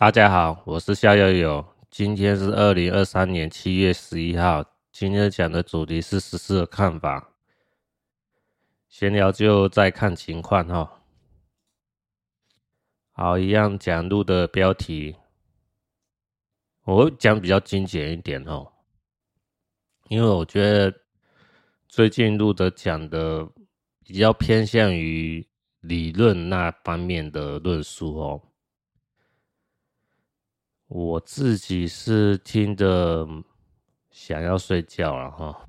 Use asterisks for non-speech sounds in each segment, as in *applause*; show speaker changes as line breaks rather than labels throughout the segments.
大家好，我是夏悠悠，今天是二零二三年七月十一号。今天讲的主题是时事的看法，闲聊就再看情况哈。好，一样讲录的标题，我讲比较精简一点哦，因为我觉得最近录的讲的比较偏向于理论那方面的论述哦。我自己是听的想要睡觉了哈，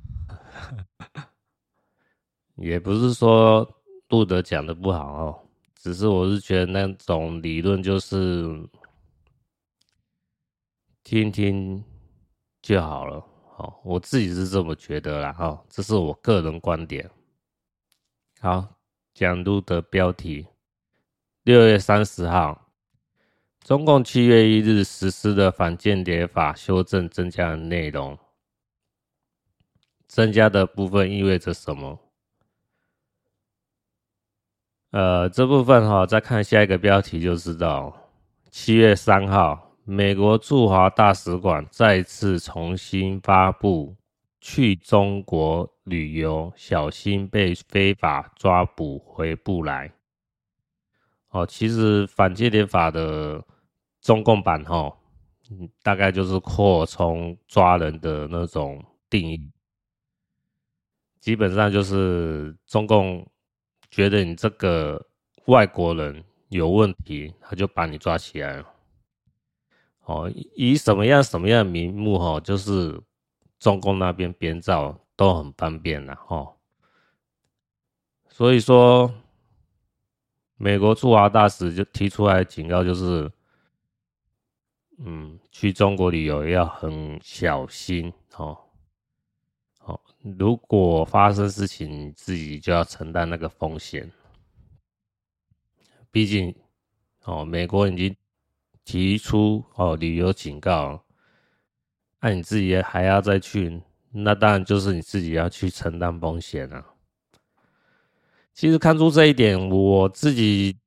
也不是说录的讲的不好哦，只是我是觉得那种理论就是听听就好了，好，我自己是这么觉得啦哈，这是我个人观点。好，讲录的标题，六月三十号。中共七月一日实施的反间谍法修正增加的内容，增加的部分意味着什么？呃，这部分哈，再看下一个标题就知道。七月三号，美国驻华大使馆再次重新发布去中国旅游，小心被非法抓捕回不来。哦，其实反间谍法的。中共版哈，大概就是扩充抓人的那种定义，基本上就是中共觉得你这个外国人有问题，他就把你抓起来了。哦，以什么样什么样名目哈，就是中共那边编造都很方便了哈。所以说，美国驻华大使就提出来警告，就是。嗯，去中国旅游要很小心哦。哦，如果发生事情，自己就要承担那个风险。毕竟，哦，美国已经提出哦旅游警告，那你自己还要再去，那当然就是你自己要去承担风险了。其实看出这一点，我自己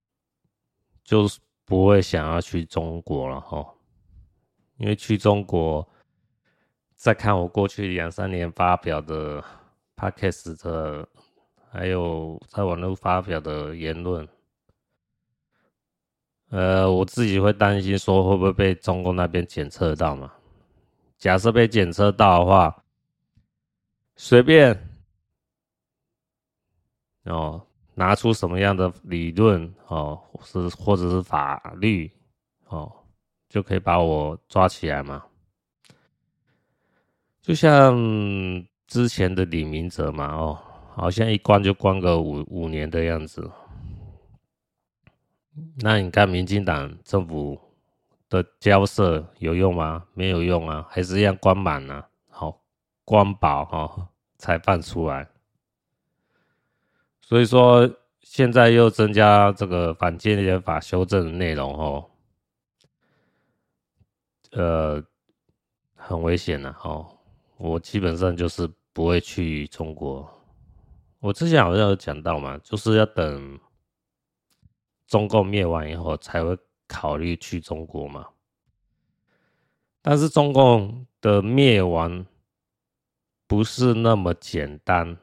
就是不会想要去中国了哈。因为去中国，再看我过去两三年发表的 podcast 的，还有在网络发表的言论，呃，我自己会担心说会不会被中共那边检测到嘛？假设被检测到的话，随便哦，拿出什么样的理论哦，是或者是法律哦。就可以把我抓起来嘛？就像之前的李明哲嘛，哦，好像一关就关个五五年的样子。那你看民进党政府的交涉有用吗？没有用啊，还是一样关满了，好关饱哈才放出来。所以说现在又增加这个反间谍法修正的内容哦。呃，很危险的哦。我基本上就是不会去中国。我之前好像有讲到嘛，就是要等中共灭亡以后才会考虑去中国嘛。但是中共的灭亡不是那么简单，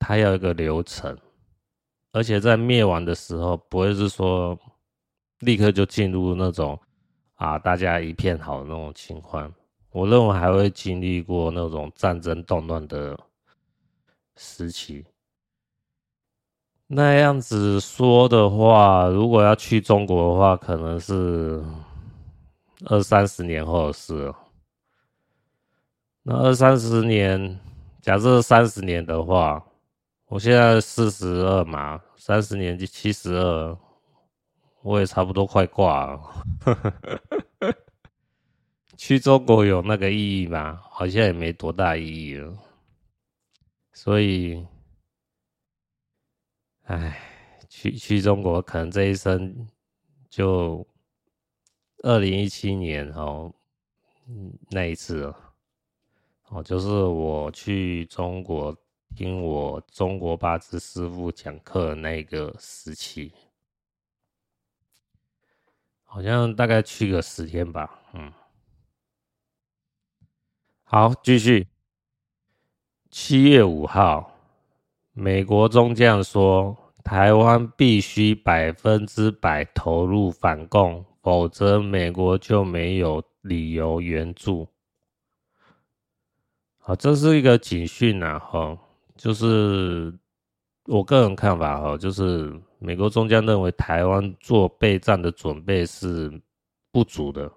它要一个流程，而且在灭亡的时候不会是说立刻就进入那种。啊，大家一片好的那种情况，我认为还会经历过那种战争动乱的时期。那样子说的话，如果要去中国的话，可能是二三十年后的事了。那二三十年，假设三十年的话，我现在四十二嘛，三十年就七十二。我也差不多快挂了，*laughs* 去中国有那个意义吗？好像也没多大意义了。所以，唉，去去中国可能这一生就二零一七年哦，那一次哦，就是我去中国听我中国八字师傅讲课的那个时期。好像大概去个十天吧。嗯，好，继续。七月五号，美国中将说，台湾必须百分之百投入反共，否则美国就没有理由援助。好，这是一个警讯啊！哈，就是我个人看法哈，就是美国中将认为台湾做备战的准备是不足的，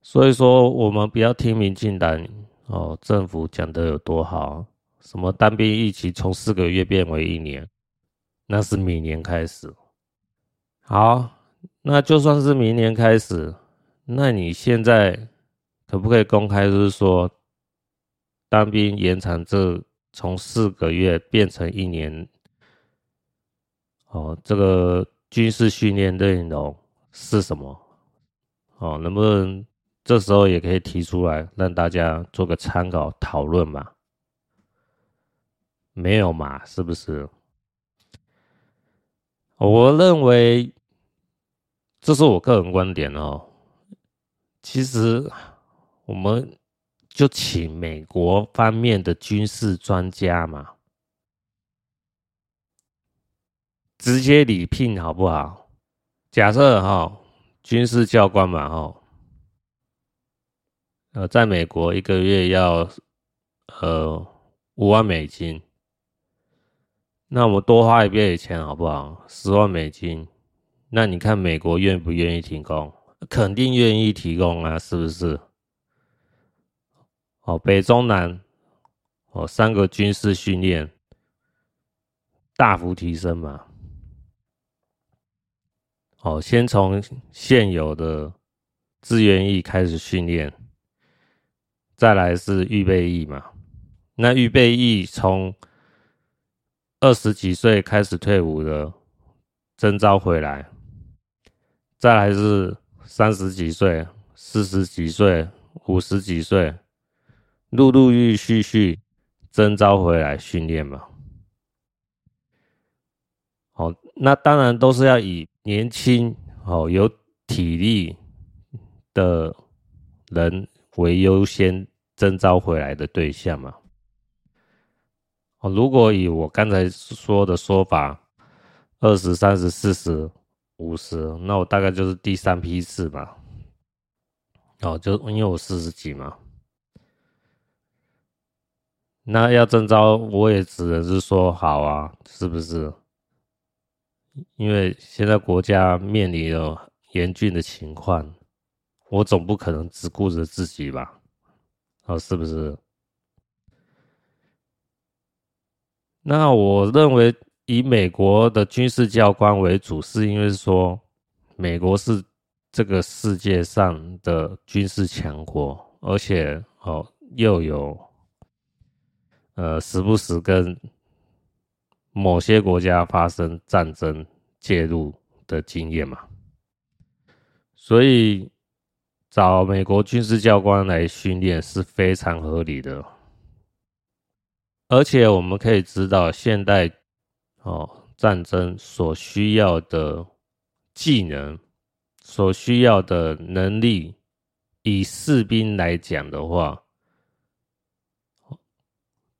所以说我们不要听民进党哦，政府讲的有多好，什么单兵一期从四个月变为一年，那是明年开始。好，那就算是明年开始，那你现在可不可以公开就是说？当兵延长这从四个月变成一年，哦，这个军事训练内容是什么？哦，能不能这时候也可以提出来，让大家做个参考讨论嘛？没有嘛？是不是？我认为这是我个人观点哦。其实我们。就请美国方面的军事专家嘛，直接礼聘好不好？假设哈，军事教官嘛哈，呃，在美国一个月要呃五万美金，那我多花一笔钱好不好？十万美金，那你看美国愿不愿意提供？肯定愿意提供啊，是不是？哦，北中南，哦，三个军事训练大幅提升嘛。哦，先从现有的志愿役开始训练，再来是预备役嘛。那预备役从二十几岁开始退伍的征召回来，再来是三十几岁、四十几岁、五十几岁。陆陆续续征召回来训练嘛，好，那当然都是要以年轻、好有体力的人为优先征召回来的对象嘛。哦，如果以我刚才说的说法，二十、三十、四十、五十，那我大概就是第三批次嘛。哦，就因为我四十几嘛。那要征召，我也只能是说好啊，是不是？因为现在国家面临了严峻的情况，我总不可能只顾着自己吧？哦，是不是？那我认为以美国的军事教官为主，是因为说美国是这个世界上的军事强国，而且哦又有。呃，时不时跟某些国家发生战争介入的经验嘛，所以找美国军事教官来训练是非常合理的。而且我们可以知道，现代哦战争所需要的技能、所需要的能力，以士兵来讲的话。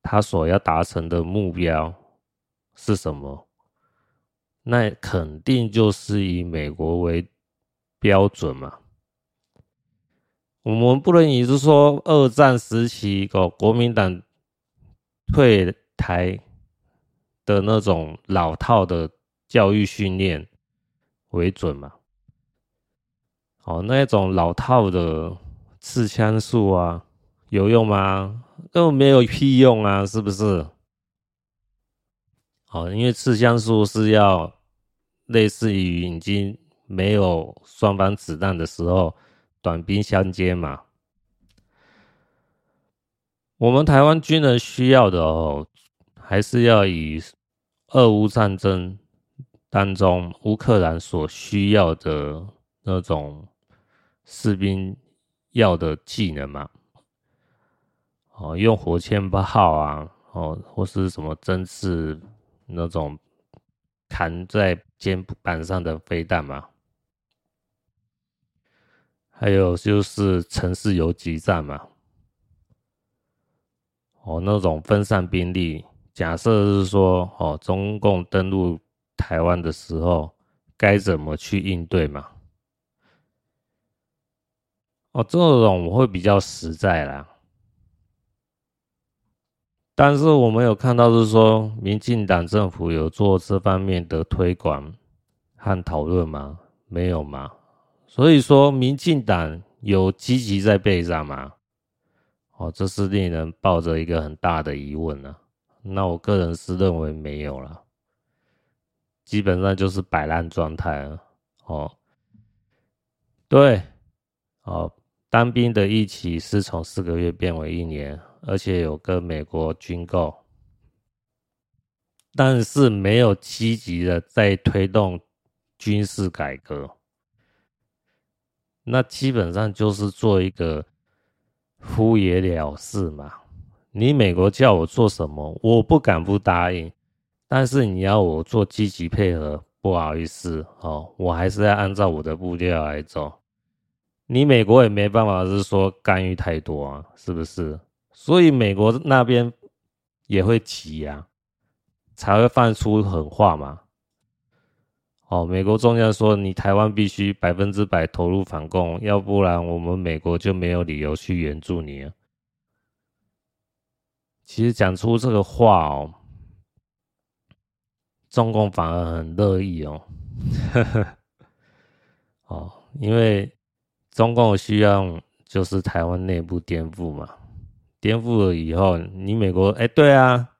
他所要达成的目标是什么？那肯定就是以美国为标准嘛。我们不能以是说二战时期哦，国民党退台的那种老套的教育训练为准嘛。哦，那种老套的刺枪术啊，有用吗？根本没有屁用啊，是不是？哦，因为刺枪术是要类似于已经没有双方子弹的时候，短兵相接嘛。我们台湾军人需要的哦，还是要以俄乌战争当中乌克兰所需要的那种士兵要的技能嘛。哦，用火箭炮啊，哦，或是什么针刺那种扛在肩膀上的飞弹嘛，还有就是城市游击战嘛，哦，那种分散兵力，假设是说，哦，中共登陆台湾的时候，该怎么去应对嘛？哦，这种我会比较实在啦。但是我们有看到是说，民进党政府有做这方面的推广和讨论吗？没有吗？所以说，民进党有积极在备战吗？哦，这是令人抱着一个很大的疑问呢。那我个人是认为没有了，基本上就是摆烂状态了。哦，对，哦。当兵的役期是从四个月变为一年，而且有跟美国军购，但是没有积极的在推动军事改革，那基本上就是做一个敷衍了事嘛。你美国叫我做什么，我不敢不答应，但是你要我做积极配合，不好意思哦，我还是要按照我的步调来走。你美国也没办法，是说干预太多啊，是不是？所以美国那边也会急呀，才会放出狠话嘛。哦，美国中央说你台湾必须百分之百投入反共，要不然我们美国就没有理由去援助你了。其实讲出这个话哦，中共反而很乐意哦，呵呵，哦，因为。中共需要就是台湾内部颠覆嘛，颠覆了以后，你美国哎，对啊，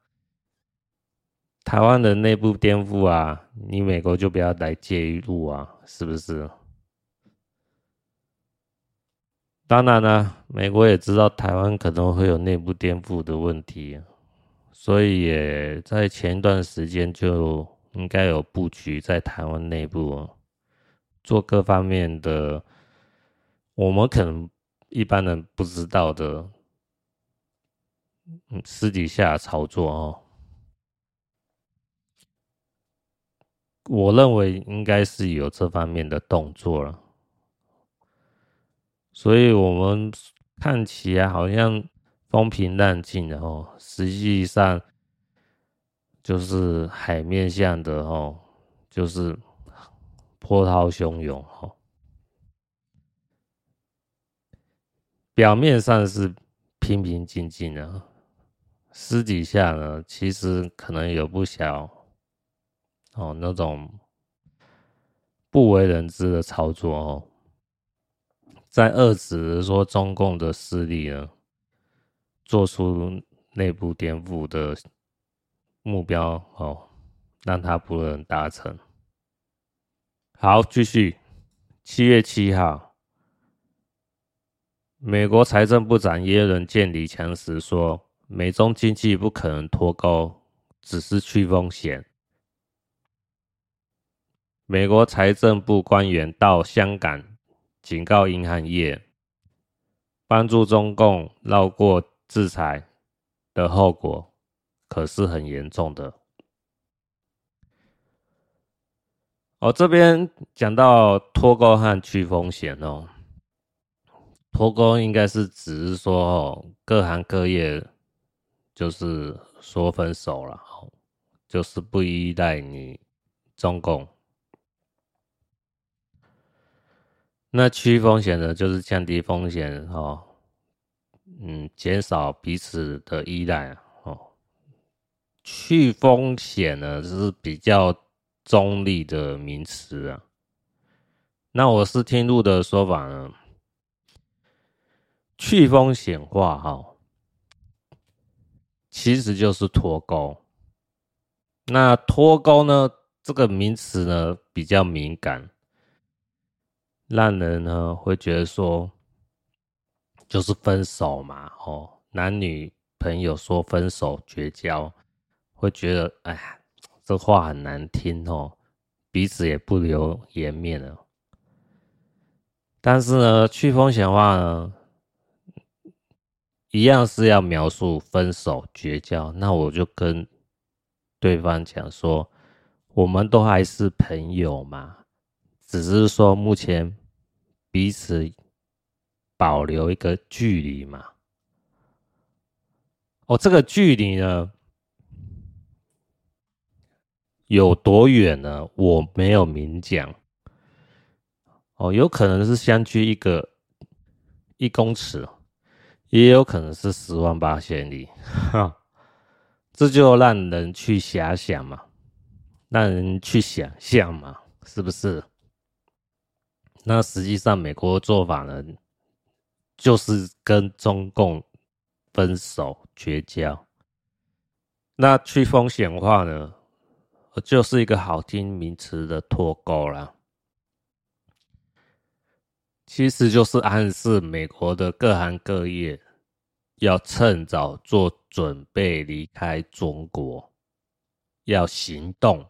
台湾的内部颠覆啊，你美国就不要来介入啊，是不是？当然呢，美国也知道台湾可能会有内部颠覆的问题，所以也在前一段时间就应该有布局在台湾内部做各方面的。我们可能一般人不知道的，嗯，私底下操作哦，我认为应该是有这方面的动作了，所以我们看起来好像风平浪静的哦，实际上就是海面上的哦，就是波涛汹涌哦。表面上是平平静静的，私底下呢，其实可能有不小哦那种不为人知的操作哦，在遏制说中共的势力呢，做出内部颠覆的目标哦，让他不能达成。好，继续，七月七号。美国财政部长耶伦见李强时说：“美中经济不可能脱钩，只是去风险。”美国财政部官员到香港警告银行业，帮助中共绕过制裁的后果可是很严重的。我这边讲到脱钩和去风险哦。脱钩应该是只是说哦，各行各业就是说分手了，就是不依赖你中共。那去风险呢，就是降低风险哦，嗯，减少彼此的依赖哦。去风险呢，就是比较中立的名词啊。那我是听路的说法呢。去风险化，哈，其实就是脱钩。那脱钩呢，这个名词呢比较敏感，让人呢会觉得说，就是分手嘛，哦，男女朋友说分手绝交，会觉得哎呀，这话很难听哦，彼此也不留颜面了。但是呢，去风险化呢？一样是要描述分手绝交，那我就跟对方讲说，我们都还是朋友嘛，只是说目前彼此保留一个距离嘛。哦，这个距离呢，有多远呢？我没有明讲。哦，有可能是相距一个一公尺，也有可能是十万八千里。哈，这就让人去遐想嘛，让人去想象嘛，是不是？那实际上，美国的做法呢，就是跟中共分手绝交。那去风险化呢，就是一个好听名词的脱钩啦。其实就是暗示美国的各行各业要趁早做准备，离开中国，要行动。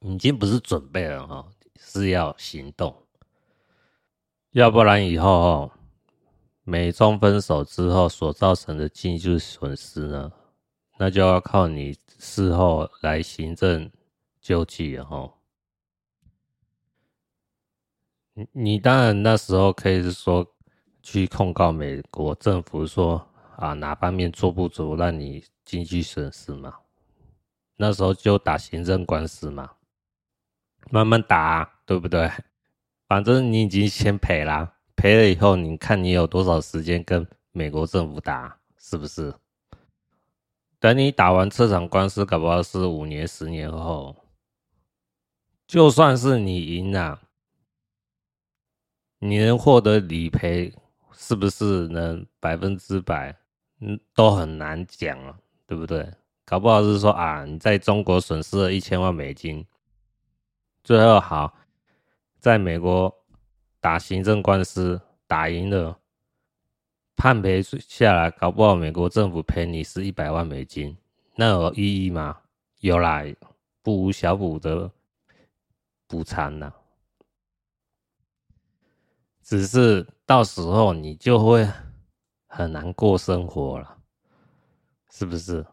已经不是准备了哈。是要行动，要不然以后美中分手之后所造成的经济损失呢，那就要靠你事后来行政救济哈。你你当然那时候可以是说去控告美国政府说啊，哪方面做不足让你经济损失嘛，那时候就打行政官司嘛。慢慢打，对不对？反正你已经先赔了，赔了以后，你看你有多少时间跟美国政府打，是不是？等你打完这场官司，搞不好是五年、十年后，就算是你赢了，你能获得理赔，是不是能百分之百？嗯，都很难讲啊，对不对？搞不好是说啊，你在中国损失了一千万美金。最后好，在美国打行政官司打赢了，判赔下来，搞不好美国政府赔你是一百万美金，那有意义吗？有啦，不无小补的补偿呢。只是到时候你就会很难过生活了，是不是？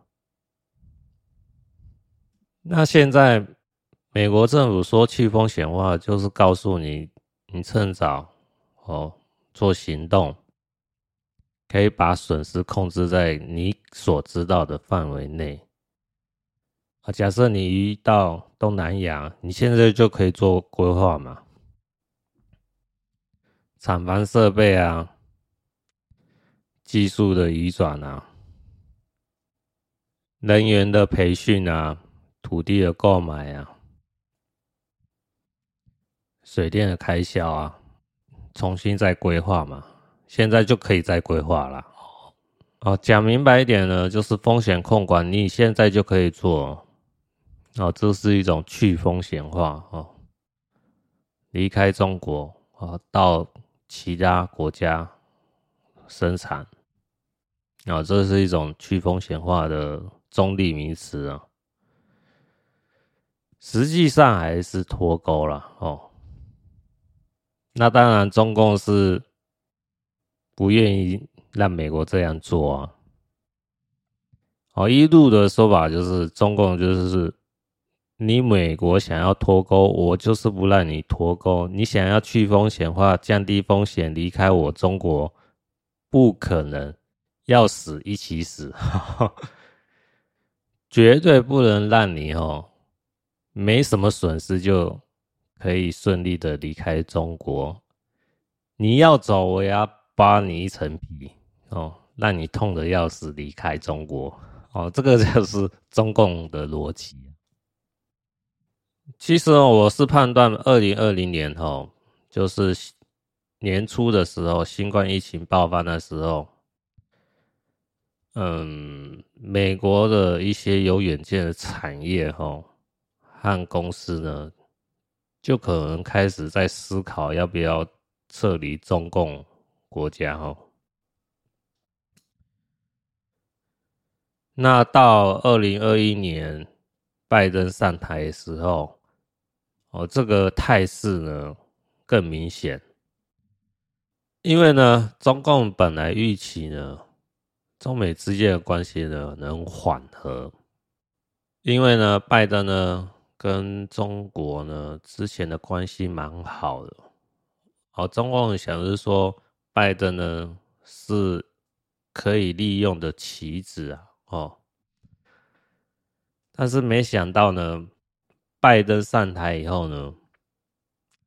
那现在。美国政府说去风险化，就是告诉你，你趁早哦做行动，可以把损失控制在你所知道的范围内。啊，假设你一到东南亚，你现在就可以做规划嘛，厂房设备啊，技术的移转啊，人员的培训啊，土地的购买啊。水电的开销啊，重新再规划嘛，现在就可以再规划了。哦，讲明白一点呢，就是风险控管，你现在就可以做。哦，这是一种去风险化哦，离开中国啊，到其他国家生产。啊，这是一种去风险化的中立名词啊，实际上还是脱钩了哦。那当然，中共是不愿意让美国这样做啊。哦，一路的说法就是，中共就是你美国想要脱钩，我就是不让你脱钩。你想要去风险化，降低风险，离开我中国，不可能，要死一起死，*laughs* 绝对不能让你哦，没什么损失就。可以顺利的离开中国，你要走，我要扒你一层皮哦，让你痛得要死，离开中国哦，这个就是中共的逻辑。其实我是判断，二零二零年哦，就是年初的时候，新冠疫情爆发的时候，嗯，美国的一些有远见的产业哦和公司呢。就可能开始在思考要不要撤离中共国家哦。那到二零二一年拜登上台的时候，哦，这个态势呢更明显，因为呢，中共本来预期呢，中美之间的关系呢能缓和，因为呢，拜登呢。跟中国呢之前的关系蛮好的，哦，中共想是说，拜登呢是可以利用的棋子啊，哦，但是没想到呢，拜登上台以后呢，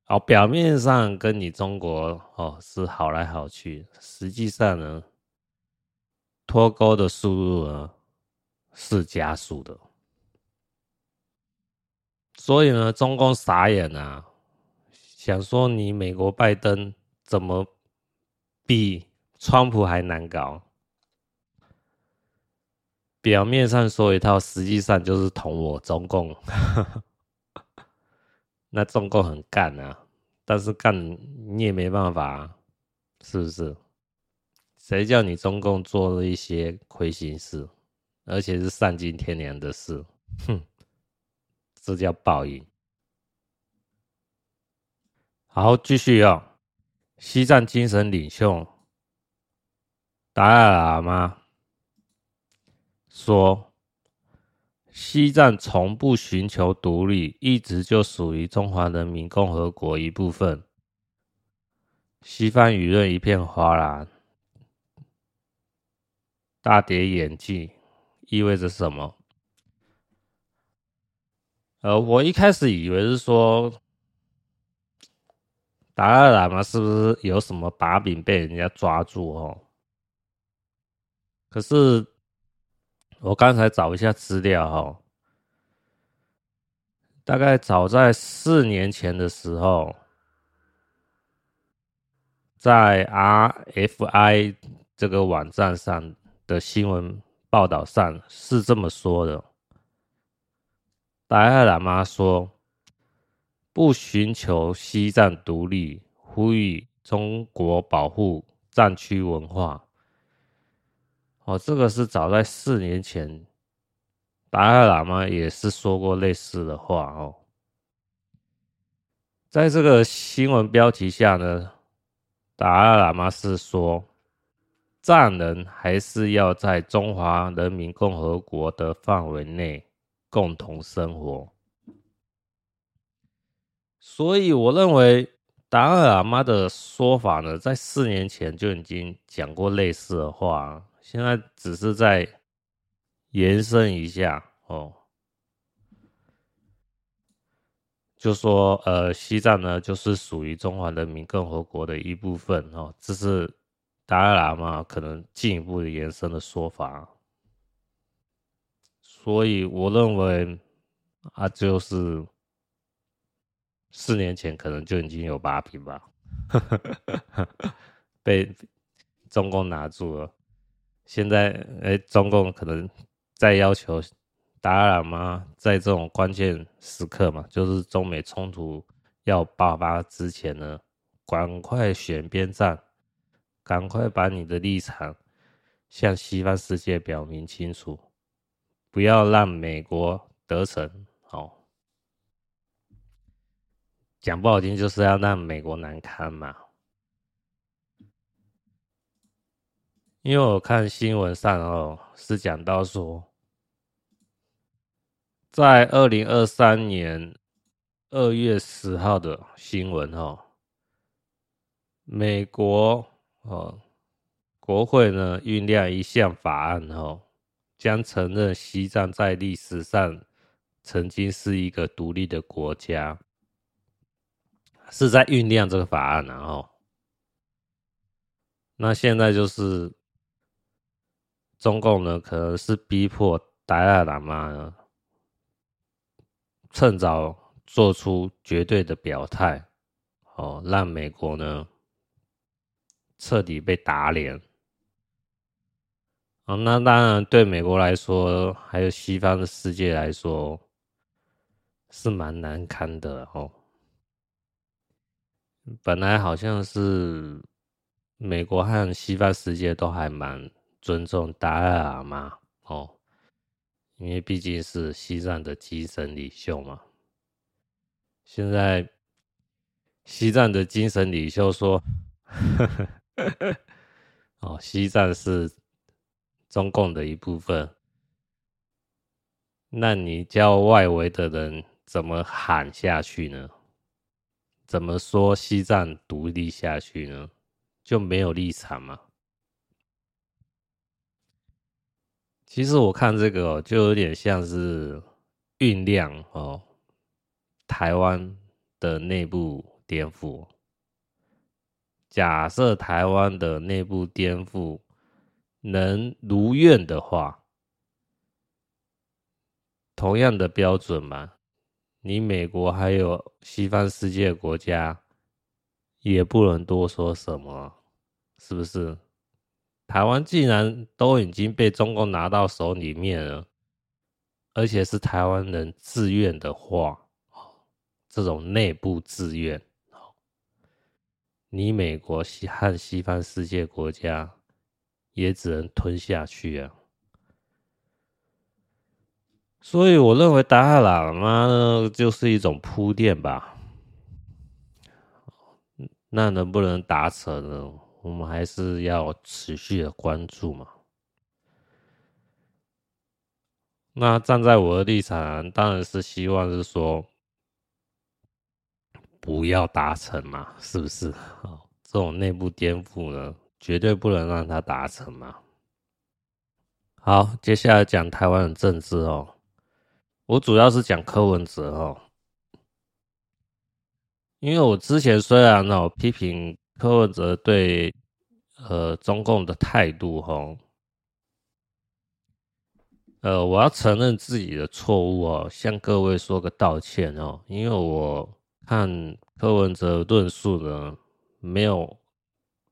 哦，表面上跟你中国哦是好来好去，实际上呢，脱钩的速度呢是加速的。所以呢，中共傻眼啊，想说你美国拜登怎么比川普还难搞？表面上说一套，实际上就是捅我中共。*laughs* 那中共很干啊，但是干你也没办法啊，是不是？谁叫你中共做了一些亏心事，而且是丧尽天良的事？哼！这叫报应。好，继续哦。西藏精神领袖达赖喇嘛说：“西藏从不寻求独立，一直就属于中华人民共和国一部分。”西方舆论一片哗然，大跌眼镜，意味着什么？呃，我一开始以为是说，达赖喇嘛是不是有什么把柄被人家抓住哦？可是我刚才找一下资料哈，大概早在四年前的时候，在 RFI 这个网站上的新闻报道上是这么说的。达赖喇嘛说：“不寻求西藏独立，呼吁中国保护藏区文化。”哦，这个是早在四年前，达赖喇嘛也是说过类似的话哦。在这个新闻标题下呢，达赖喇嘛是说，藏人还是要在中华人民共和国的范围内。共同生活，所以我认为达赖喇嘛的说法呢，在四年前就已经讲过类似的话，现在只是在延伸一下哦，就说呃，西藏呢就是属于中华人民共和国的一部分哦，这是达赖喇嘛可能进一步的延伸的说法。所以我认为，啊，就是四年前可能就已经有把柄吧，*laughs* 被中共拿住了。现在，哎、中共可能再要求达赖喇嘛在这种关键时刻嘛，就是中美冲突要爆发之前呢，赶快选边站，赶快把你的立场向西方世界表明清楚。不要让美国得逞，哦，讲不好听就是要让美国难堪嘛。因为我看新闻上哦，是讲到说，在二零二三年二月十号的新闻哦，美国哦国会呢酝酿一项法案哦。将承认西藏在历史上曾经是一个独立的国家，是在酝酿这个法案，然后，那现在就是中共呢，可能是逼迫达赖喇嘛呢，趁早做出绝对的表态，哦，让美国呢彻底被打脸。哦，那当然，对美国来说，还有西方的世界来说，是蛮难堪的哦。本来好像是美国和西方世界都还蛮尊重达赖喇嘛哦，因为毕竟是西藏的精神领袖嘛。现在西藏的精神领袖说：“呵呵哦，西藏是。”中共的一部分，那你叫外围的人怎么喊下去呢？怎么说西藏独立下去呢？就没有立场吗？其实我看这个哦，就有点像是酝酿哦，台湾的内部颠覆。假设台湾的内部颠覆能如愿的话，同样的标准嘛，你美国还有西方世界国家也不能多说什么，是不是？台湾竟然都已经被中共拿到手里面了，而且是台湾人自愿的话，这种内部自愿，你美国西和西方世界国家也只能吞下去啊。所以我认为达赖喇嘛呢，就是一种铺垫吧。那能不能达成呢？我们还是要持续的关注嘛。那站在我的立场，当然是希望是说不要达成嘛，是不是？*laughs* 这种内部颠覆呢，绝对不能让它达成嘛。好，接下来讲台湾的政治哦。我主要是讲柯文哲哦，因为我之前虽然哦批评。柯文哲对呃中共的态度吼，呃，我要承认自己的错误哦，向各位说个道歉哦，因为我看柯文哲论述呢，没有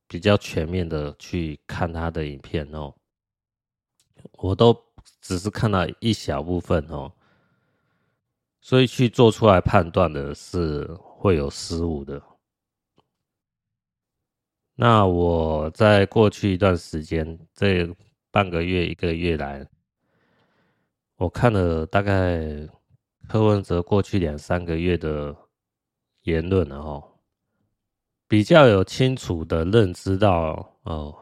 比较全面的去看他的影片哦，我都只是看到一小部分哦，所以去做出来判断的是会有失误的。那我在过去一段时间，这半个月、一个月来，我看了大概柯文哲过去两三个月的言论了哈，比较有清楚的认知到哦，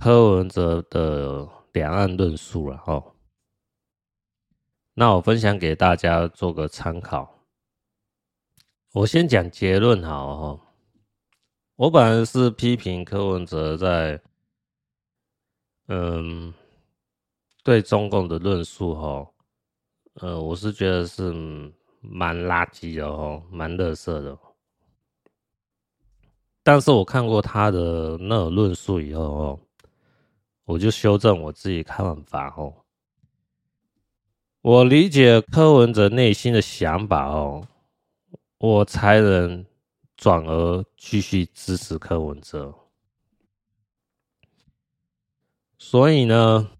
柯文哲的两岸论述了哈。那我分享给大家做个参考。我先讲结论好哈。我本来是批评柯文哲在，嗯，对中共的论述哈，呃，我是觉得是蛮垃圾的哦，蛮垃圾的。但是我看过他的那种论述以后哦，我就修正我自己看法哦。我理解柯文哲内心的想法哦，我才能。转而继续支持柯文哲，所以呢，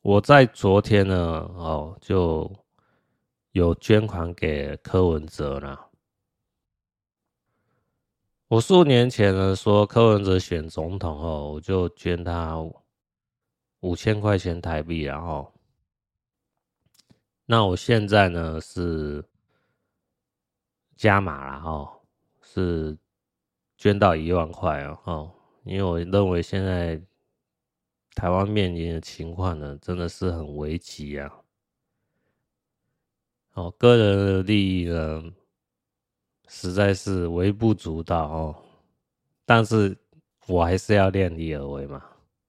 我在昨天呢，哦，就有捐款给柯文哲了。我数年前呢说柯文哲选总统后，我就捐他五千块钱台币，然后，那我现在呢是加码了哦。是捐到一万块哦，哦，因为我认为现在台湾面临的情况呢，真的是很危急啊。哦，个人的利益呢，实在是微不足道哦，但是我还是要量力而为嘛。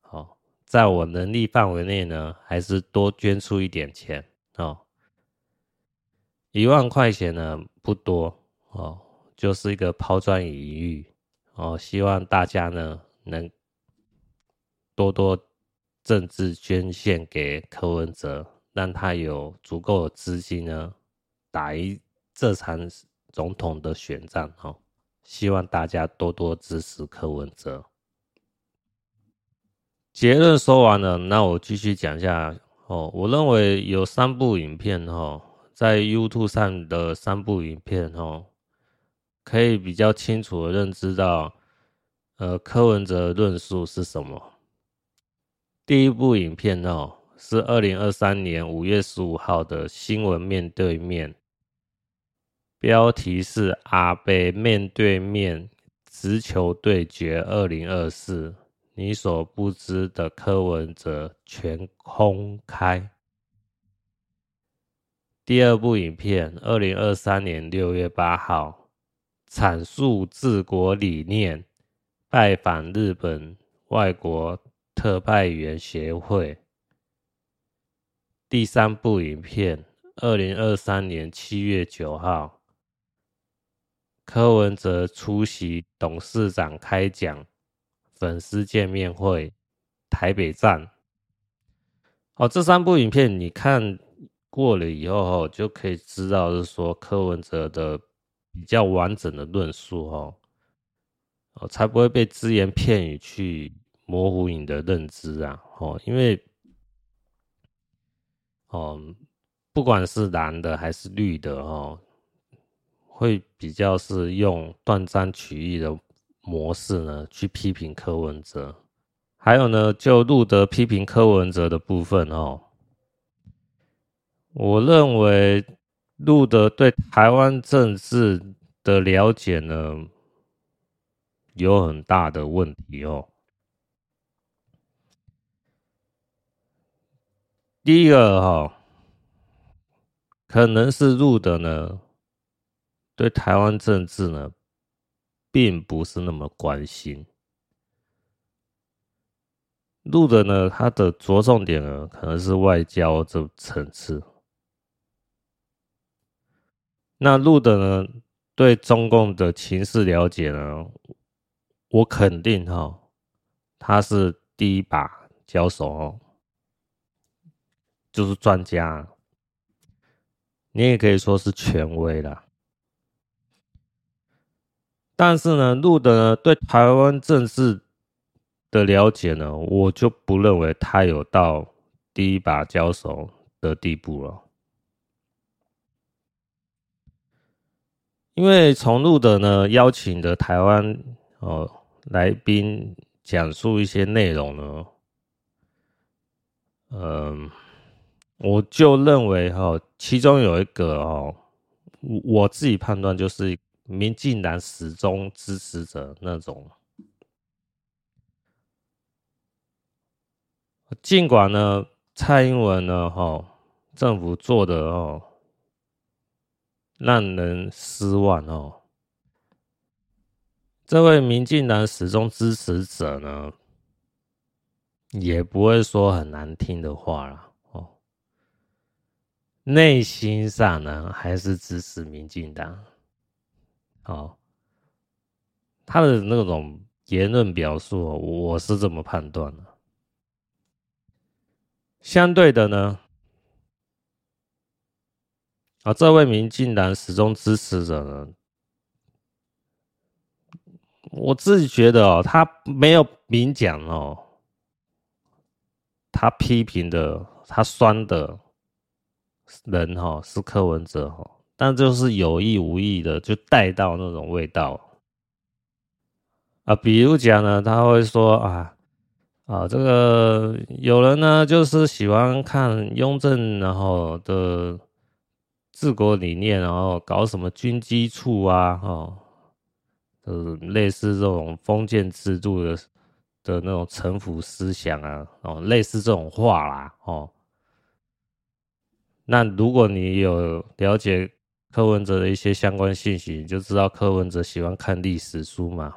哦，在我能力范围内呢，还是多捐出一点钱哦。一万块钱呢，不多哦。就是一个抛砖引玉哦，希望大家呢能多多政治捐献给柯文哲，让他有足够的资金呢打一这场总统的选战哦。希望大家多多支持柯文哲。结论说完了，那我继续讲一下哦。我认为有三部影片哦，在 YouTube 上的三部影片哦。可以比较清楚的认知到，呃，柯文哲论述是什么。第一部影片哦，是二零二三年五月十五号的新闻面对面，标题是“阿北面对面直球对决二零二四”，你所不知的柯文哲全空开。第二部影片，二零二三年六月八号。阐述治国理念，拜访日本外国特派员协会。第三部影片，二零二三年七月九号，柯文哲出席董事长开讲粉丝见面会，台北站。哦，这三部影片你看过了以后，就可以知道是说柯文哲的比较完整的论述哦，哦，才不会被只言片语去模糊你的认知啊，哦，因为。哦，不管是蓝的还是绿的哦，会比较是用断章取义的模式呢去批评柯文哲。还有呢，就路德批评柯文哲的部分哦，我认为路德对台湾政治的了解呢有很大的问题哦。第一个哈，可能是路德呢，对台湾政治呢，并不是那么关心。路德呢，他的着重点呢，可能是外交这层次。那路德呢，对中共的情势了解呢，我肯定哈，他是第一把交手哦。就是专家，你也可以说是权威啦。但是呢，路德呢对台湾政治的了解呢，我就不认为他有到第一把交手的地步了。因为从路德呢邀请的台湾哦来宾讲述一些内容呢，嗯。我就认为哈，其中有一个哦，我自己判断就是民进党始终支持者那种。尽管呢，蔡英文呢，哈，政府做的哦，让人失望哦。这位民进党始终支持者呢，也不会说很难听的话了哦。内心上呢，还是支持民进党。哦，他的那种言论表述，我是这么判断的。相对的呢，啊，这位民进党始终支持者呢，我自己觉得哦，他没有明讲哦，他批评的，他酸的。人哈是柯文哲哈，但就是有意无意的就带到那种味道啊，比如讲呢，他会说啊啊，这个有人呢就是喜欢看雍正然后的治国理念，然后搞什么军机处啊，哦，就是类似这种封建制度的的那种臣服思想啊，哦，类似这种话啦，哦。那如果你有了解柯文哲的一些相关信息，你就知道柯文哲喜欢看历史书嘛。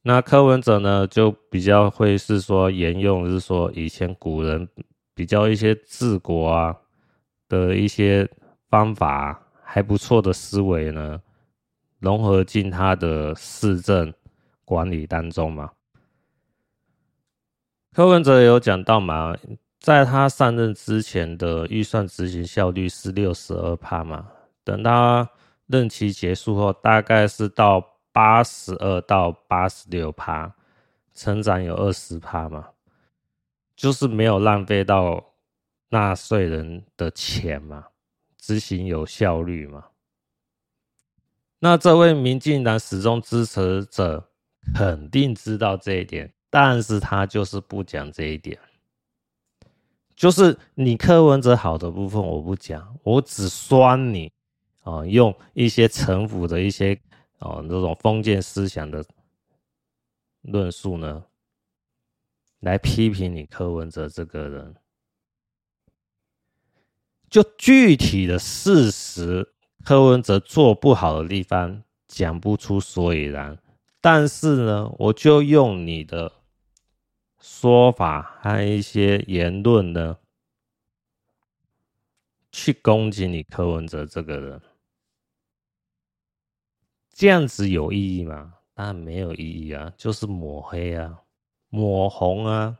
那柯文哲呢，就比较会是说沿用，是说以前古人比较一些治国啊的一些方法，还不错的思维呢，融合进他的市政管理当中嘛。柯文哲有讲到嘛？在他上任之前的预算执行效率是六十二趴嘛，等他任期结束后，大概是到八十二到八十六趴，成长有二十趴嘛，就是没有浪费到纳税人的钱嘛，执行有效率嘛。那这位民进党始终支持者肯定知道这一点，但是他就是不讲这一点。就是你柯文哲好的部分我不讲，我只酸你啊，用一些城府的一些哦那种封建思想的论述呢，来批评你柯文哲这个人。就具体的事实，柯文哲做不好的地方讲不出所以然，但是呢，我就用你的说法和一些言论呢，去攻击你柯文哲这个人，这样子有意义吗？当然没有意义啊，就是抹黑啊，抹红啊。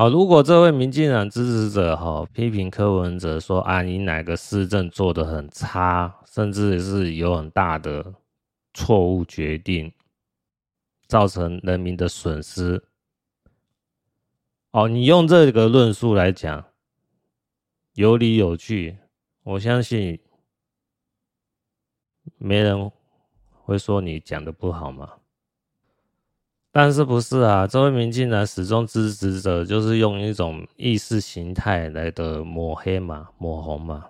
好，如果这位民进党支持者哈批评柯文哲说啊，你哪个市政做得很差，甚至是有很大的错误决定，造成人民的损失。哦，你用这个论述来讲，有理有据，我相信没人会说你讲的不好嘛。但是不是啊？这位民进党始终支持者就是用一种意识形态来的抹黑嘛、抹红嘛。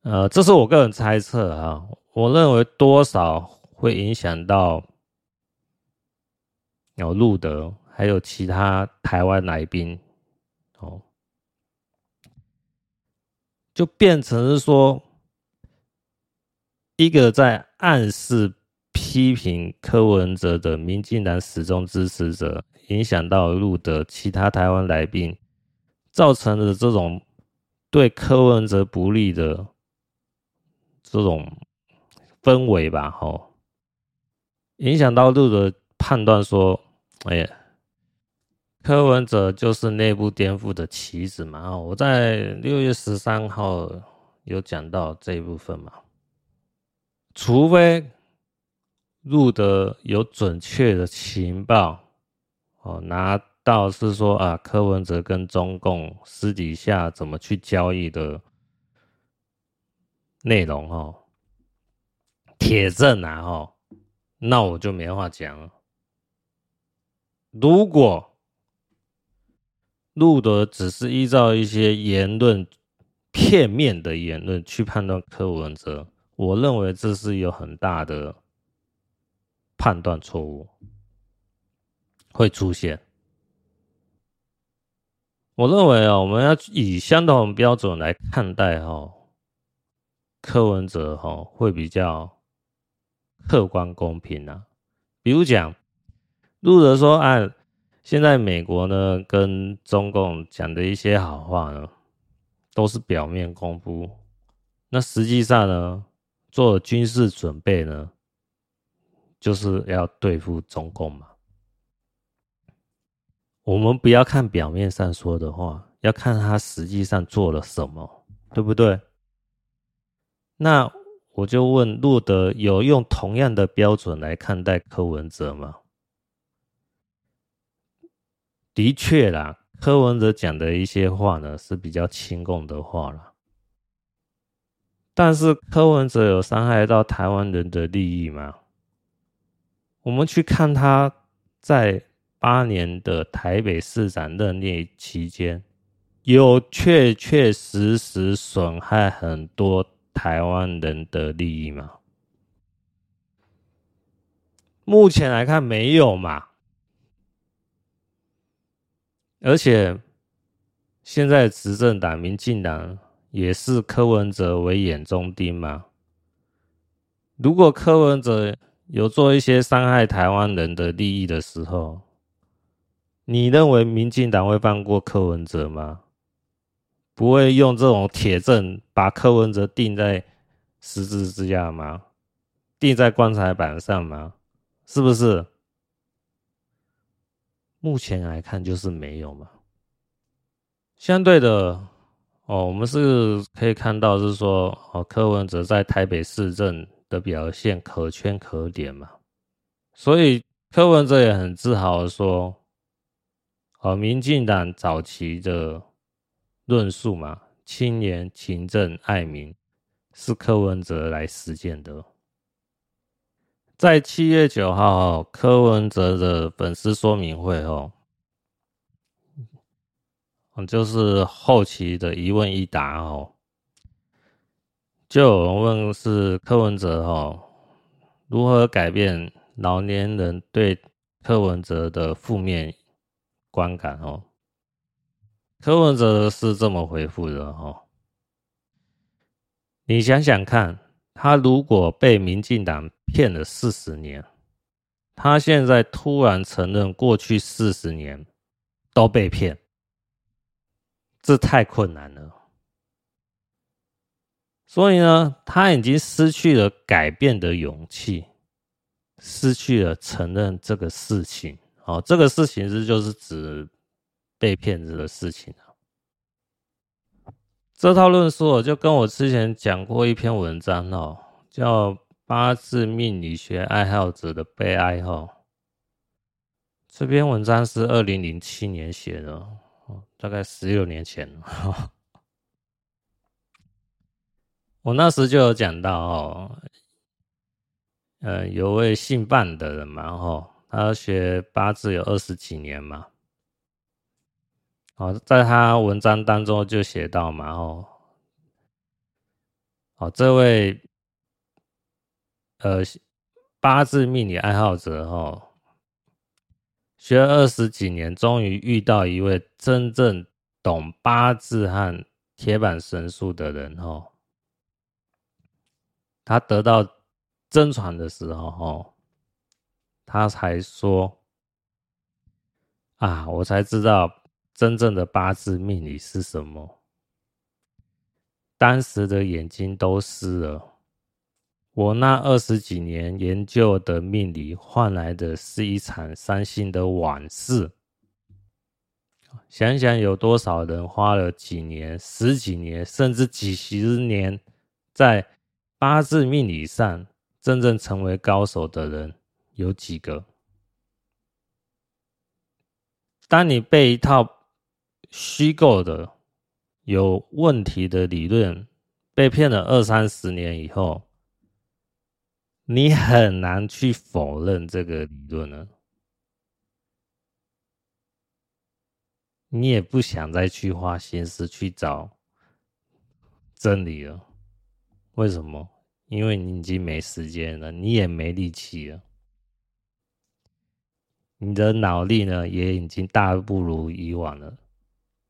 呃，这是我个人猜测啊。我认为多少会影响到有路德还有其他台湾来宾哦，就变成是说一个在暗示。批评柯文哲的民进党始终支持者，影响到路德其他台湾来宾，造成的这种对柯文哲不利的这种氛围吧，吼，影响到路德判断说，哎呀，柯文哲就是内部颠覆的棋子嘛，我在六月十三号有讲到这一部分嘛，除非。入的有准确的情报，哦，拿到是说啊，柯文哲跟中共私底下怎么去交易的内容哦，铁证啊，哦，那我就没话讲了。如果路德只是依照一些言论片面的言论去判断柯文哲，我认为这是有很大的。判断错误会出现，我认为啊，我们要以相同标准来看待哈，柯文哲哈会比较客观公平啊。比如讲，路德说，按现在美国呢跟中共讲的一些好话呢，都是表面功夫，那实际上呢，做军事准备呢。就是要对付中共嘛，我们不要看表面上说的话，要看他实际上做了什么，对不对？那我就问路德，有用同样的标准来看待柯文哲吗？的确啦，柯文哲讲的一些话呢是比较亲共的话啦，但是柯文哲有伤害到台湾人的利益吗？我们去看他在八年的台北市长任内期间，有确确实实损害很多台湾人的利益吗？目前来看没有嘛。而且现在执政党民进党也是柯文哲为眼中钉嘛。如果柯文哲有做一些伤害台湾人的利益的时候，你认为民进党会放过柯文哲吗？不会用这种铁证把柯文哲钉在十字架之吗？钉在棺材板上吗？是不是？目前来看就是没有嘛。相对的，哦，我们是可以看到是说，哦，柯文哲在台北市政。的表现可圈可点嘛，所以柯文哲也很自豪的说：“哦，民进党早期的论述嘛，青年勤政爱民，是柯文哲来实践的。”在七月九号，柯文哲的粉丝说明会哦，就是后期的一问一答哦。就有人问是柯文哲哈，如何改变老年人对柯文哲的负面观感哦？柯文哲是这么回复的哦，你想想看，他如果被民进党骗了四十年，他现在突然承认过去四十年都被骗，这太困难了。所以呢，他已经失去了改变的勇气，失去了承认这个事情。哦，这个事情是就是指被骗子的事情。这套论述就跟我之前讲过一篇文章哦，叫《八字命理学爱好者的悲哀》哦。这篇文章是二零零七年写的，大概十六年前。我那时就有讲到哦，呃，有位姓范的人嘛，吼，他学八字有二十几年嘛。哦，在他文章当中就写到嘛，哦，哦，这位呃八字命理爱好者，哦，学了二十几年，终于遇到一位真正懂八字和铁板神术的人，哦，他得到真传的时候，哦，他才说啊，我才知道。真正的八字命理是什么？当时的眼睛都湿了。我那二十几年研究的命理换来的是一场伤心的往事。想想有多少人花了几年、十几年，甚至几十年，在八字命理上真正成为高手的人有几个？当你被一套虚构的、有问题的理论被骗了二三十年以后，你很难去否认这个理论了。你也不想再去花心思去找真理了。为什么？因为你已经没时间了，你也没力气了，你的脑力呢也已经大不如以往了。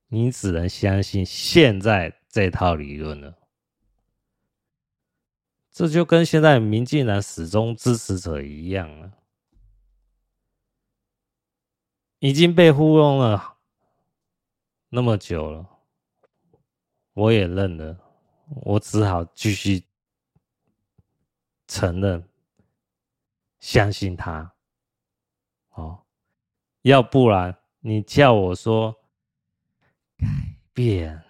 你只能相信现在这套理论了，这就跟现在民进党始终支持者一样了，已经被糊弄了那么久了，我也认了，我只好继续承认，相信他，哦，要不然你叫我说。改变、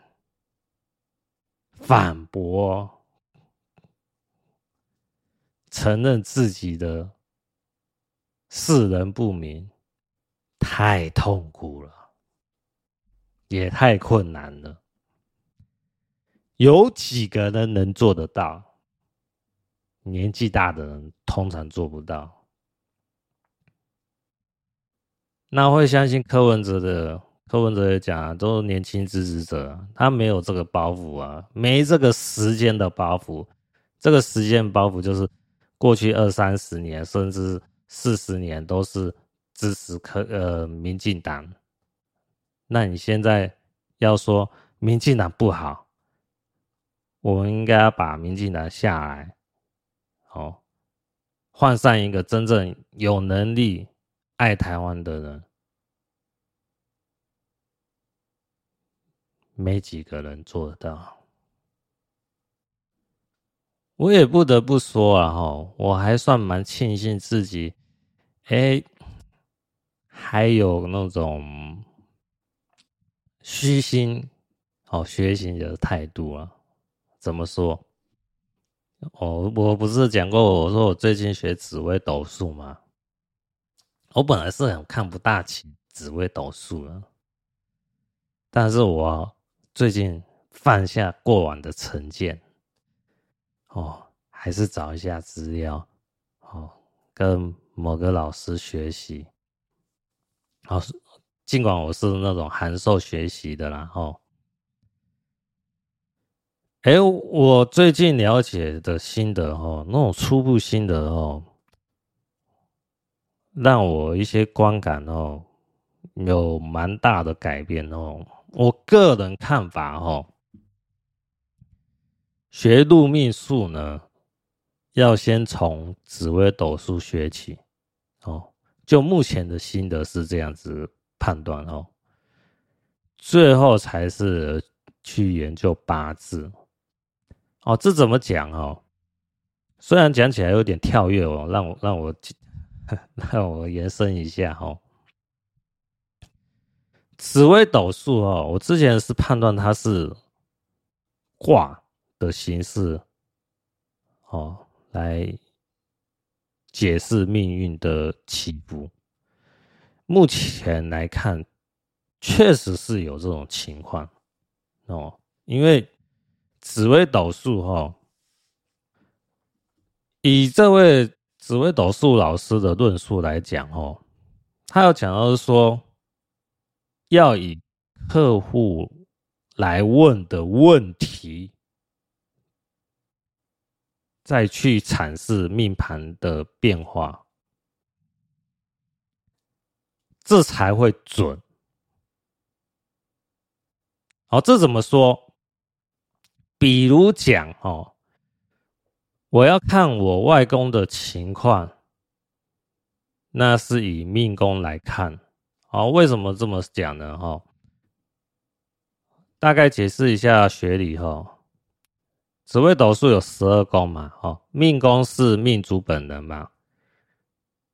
反驳、承认自己的世人不明，太痛苦了，也太困难了。有几个人能做得到？年纪大的人通常做不到。那会相信柯文哲的？柯文哲也讲啊，都是年轻支持者，他没有这个包袱啊，没这个时间的包袱。这个时间包袱就是过去二三十年，甚至四十年都是支持柯呃民进党。那你现在要说民进党不好，我们应该要把民进党下来，哦，换上一个真正有能力爱台湾的人。没几个人做得到，我也不得不说啊，哈，我还算蛮庆幸自己，哎，还有那种虚心哦学习的态度啊。怎么说？哦，我不是讲过，我说我最近学紫微斗数吗？我本来是很看不大起紫微斗数的，但是我。最近放下过往的成见，哦，还是找一下资料，哦，跟某个老师学习，哦，尽管我是那种函授学习的啦，哦，哎，我最近了解的心得，哦，那种初步心得，哦，让我一些观感，哦，有蛮大的改变，哦。我个人看法哦，学入命术呢，要先从紫微斗数学起哦。就目前的心得是这样子判断哦，最后才是去研究八字哦。这怎么讲哦？虽然讲起来有点跳跃哦，让我让我 *laughs* 让我延伸一下、哦。紫微斗数哦，我之前是判断它是卦的形式哦，来解释命运的起伏。目前来看，确实是有这种情况哦，因为紫微斗数哈。以这位紫微斗数老师的论述来讲，哦，他要讲到是说，要以客户来问的问题，再去阐释命盘的变化，这才会准。好，这怎么说？比如讲，哦。我要看我外公的情况，那是以命宫来看。好，为什么这么讲呢？哈，大概解释一下学理哈。紫微斗数有十二宫嘛，哈，命宫是命主本人嘛。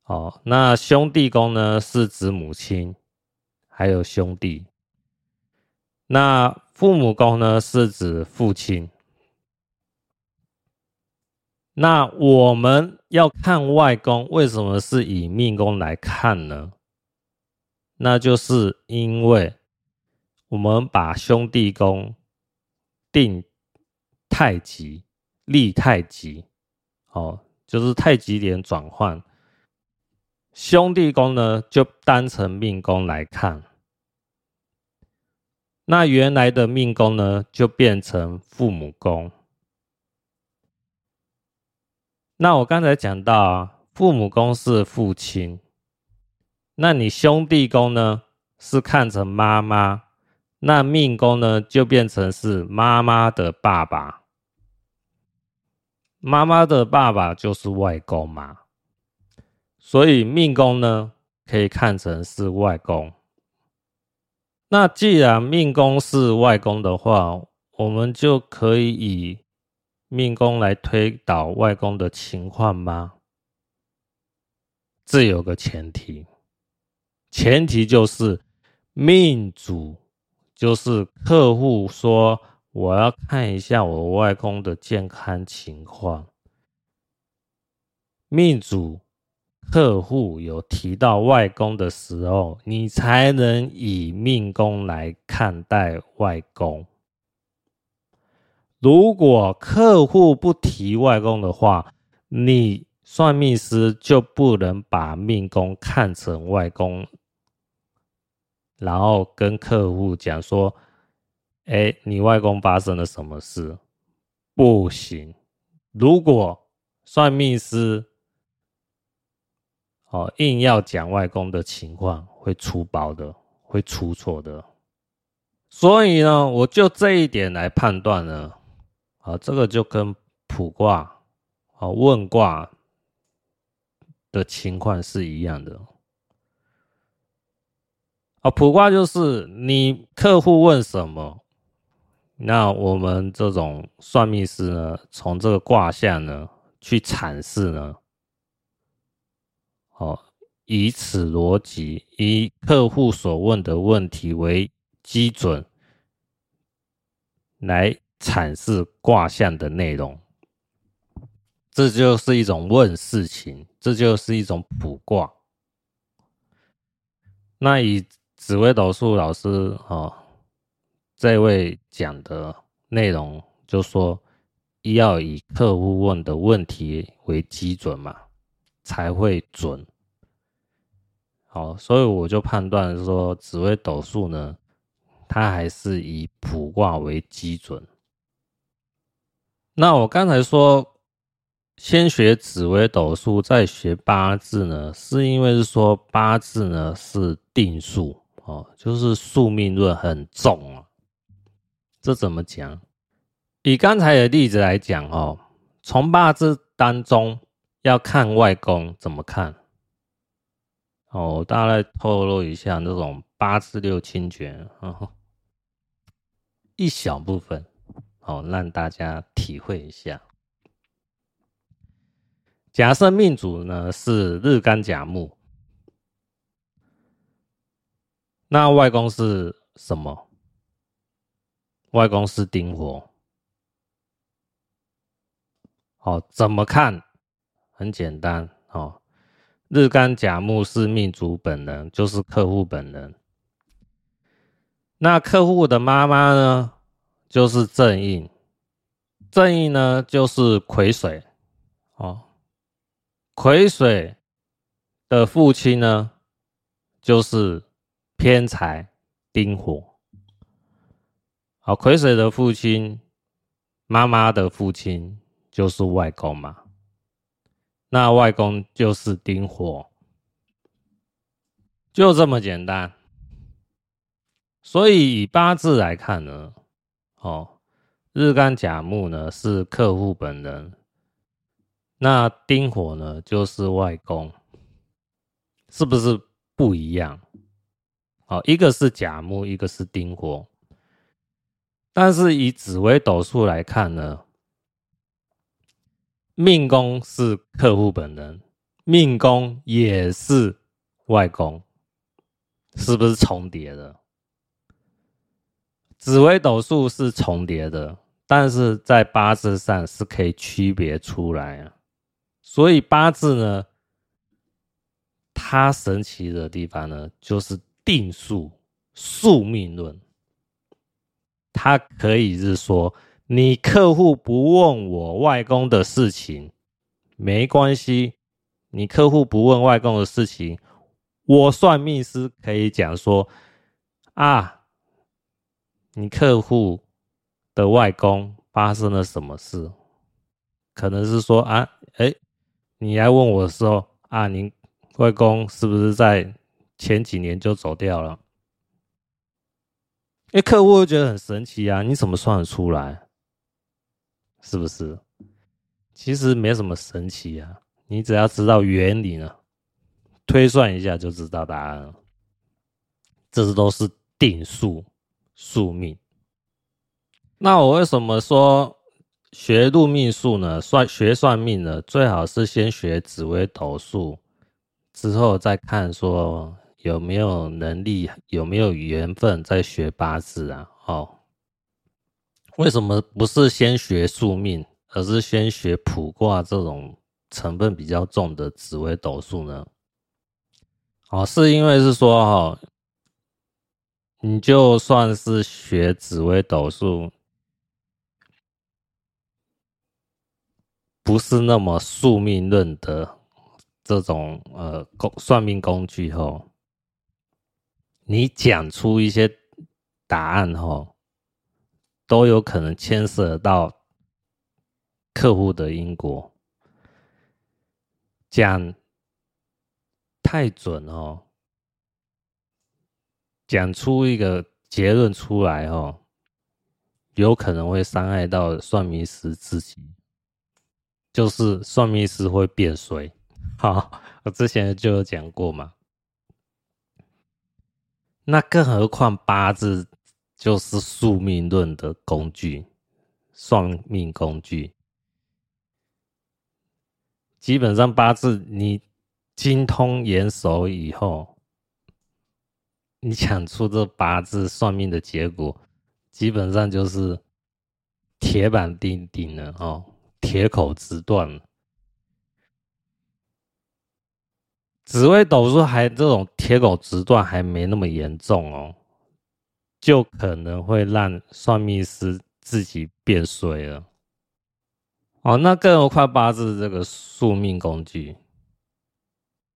哦，那兄弟宫呢是指母亲，还有兄弟。那父母宫呢是指父亲。那我们要看外公，为什么是以命宫来看呢？那就是因为我们把兄弟宫定太极，立太极，哦，就是太极点转换。兄弟宫呢，就当成命宫来看。那原来的命宫呢，就变成父母宫。那我刚才讲到啊，父母宫是父亲，那你兄弟宫呢是看成妈妈，那命宫呢就变成是妈妈的爸爸，妈妈的爸爸就是外公嘛，所以命宫呢可以看成是外公。那既然命宫是外公的话，我们就可以以。命宫来推导外公的情况吗？这有个前提，前提就是命主，就是客户说我要看一下我外公的健康情况。命主客户有提到外公的时候，你才能以命宫来看待外公。如果客户不提外公的话，你算命师就不能把命宫看成外公，然后跟客户讲说：“哎，你外公发生了什么事？”不行。如果算命师哦硬要讲外公的情况，会出包的，会出错的。所以呢，我就这一点来判断呢。啊，这个就跟卜卦啊、问卦的情况是一样的。啊，卜卦就是你客户问什么，那我们这种算命师呢，从这个卦象呢去阐释呢，以此逻辑，以客户所问的问题为基准来。阐释卦象的内容，这就是一种问事情，这就是一种卜卦。那以紫微斗数老师哦，这位讲的内容，就说要以客户问的问题为基准嘛，才会准。好，所以我就判断说，紫微斗数呢，它还是以卜卦为基准。那我刚才说，先学紫微斗数，再学八字呢，是因为是说八字呢是定数哦，就是宿命论很重啊。这怎么讲？以刚才的例子来讲哦，从八字当中要看外公怎么看。哦，大概透露一下那种八字六亲诀，哦，一小部分，哦，让大家体会一下。假设命主呢是日干甲木，那外公是什么？外公是丁火。哦，怎么看？很简单哦。日干甲木是命主本人，就是客户本人。那客户的妈妈呢，就是正印。正印呢，就是癸水。哦，癸水的父亲呢，就是偏财丁火。好，癸水的父亲，妈妈的父亲就是外公嘛。那外公就是丁火，就这么简单。所以以八字来看呢，哦，日干甲木呢是客户本人，那丁火呢就是外公，是不是不一样？哦，一个是甲木，一个是丁火，但是以紫微斗数来看呢？命宫是客户本人，命宫也是外公，是不是重叠的？紫微斗数是重叠的，但是在八字上是可以区别出来啊。所以八字呢，它神奇的地方呢，就是定数宿命论，它可以是说。你客户不问我外公的事情，没关系。你客户不问外公的事情，我算命师可以讲说啊，你客户的外公发生了什么事？可能是说啊，哎，你来问我的时候啊，您外公是不是在前几年就走掉了？哎，客户会觉得很神奇啊，你怎么算得出来？是不是？其实没什么神奇啊，你只要知道原理呢，推算一下就知道答案了。这都是定数宿命。那我为什么说学入命术呢？算学算命呢，最好是先学紫微斗数，之后再看说有没有能力、有没有缘分，再学八字啊。哦。为什么不是先学宿命，而是先学卜卦这种成分比较重的紫微斗数呢？哦，是因为是说哈，你就算是学紫微斗数，不是那么宿命论的这种呃工算命工具哦，你讲出一些答案后。都有可能牵涉到客户的因果，讲太准哦，讲出一个结论出来哦，有可能会伤害到算命师自己，就是算命师会变衰。*laughs* 好，我之前就有讲过嘛，那更何况八字。就是宿命论的工具，算命工具。基本上八字你精通严熟以后，你讲出这八字算命的结果，基本上就是铁板钉钉了哦，铁口直断。紫微斗数还这种铁口直断还没那么严重哦。就可能会让算命师自己变衰了。哦，那更何况八字这个宿命工具，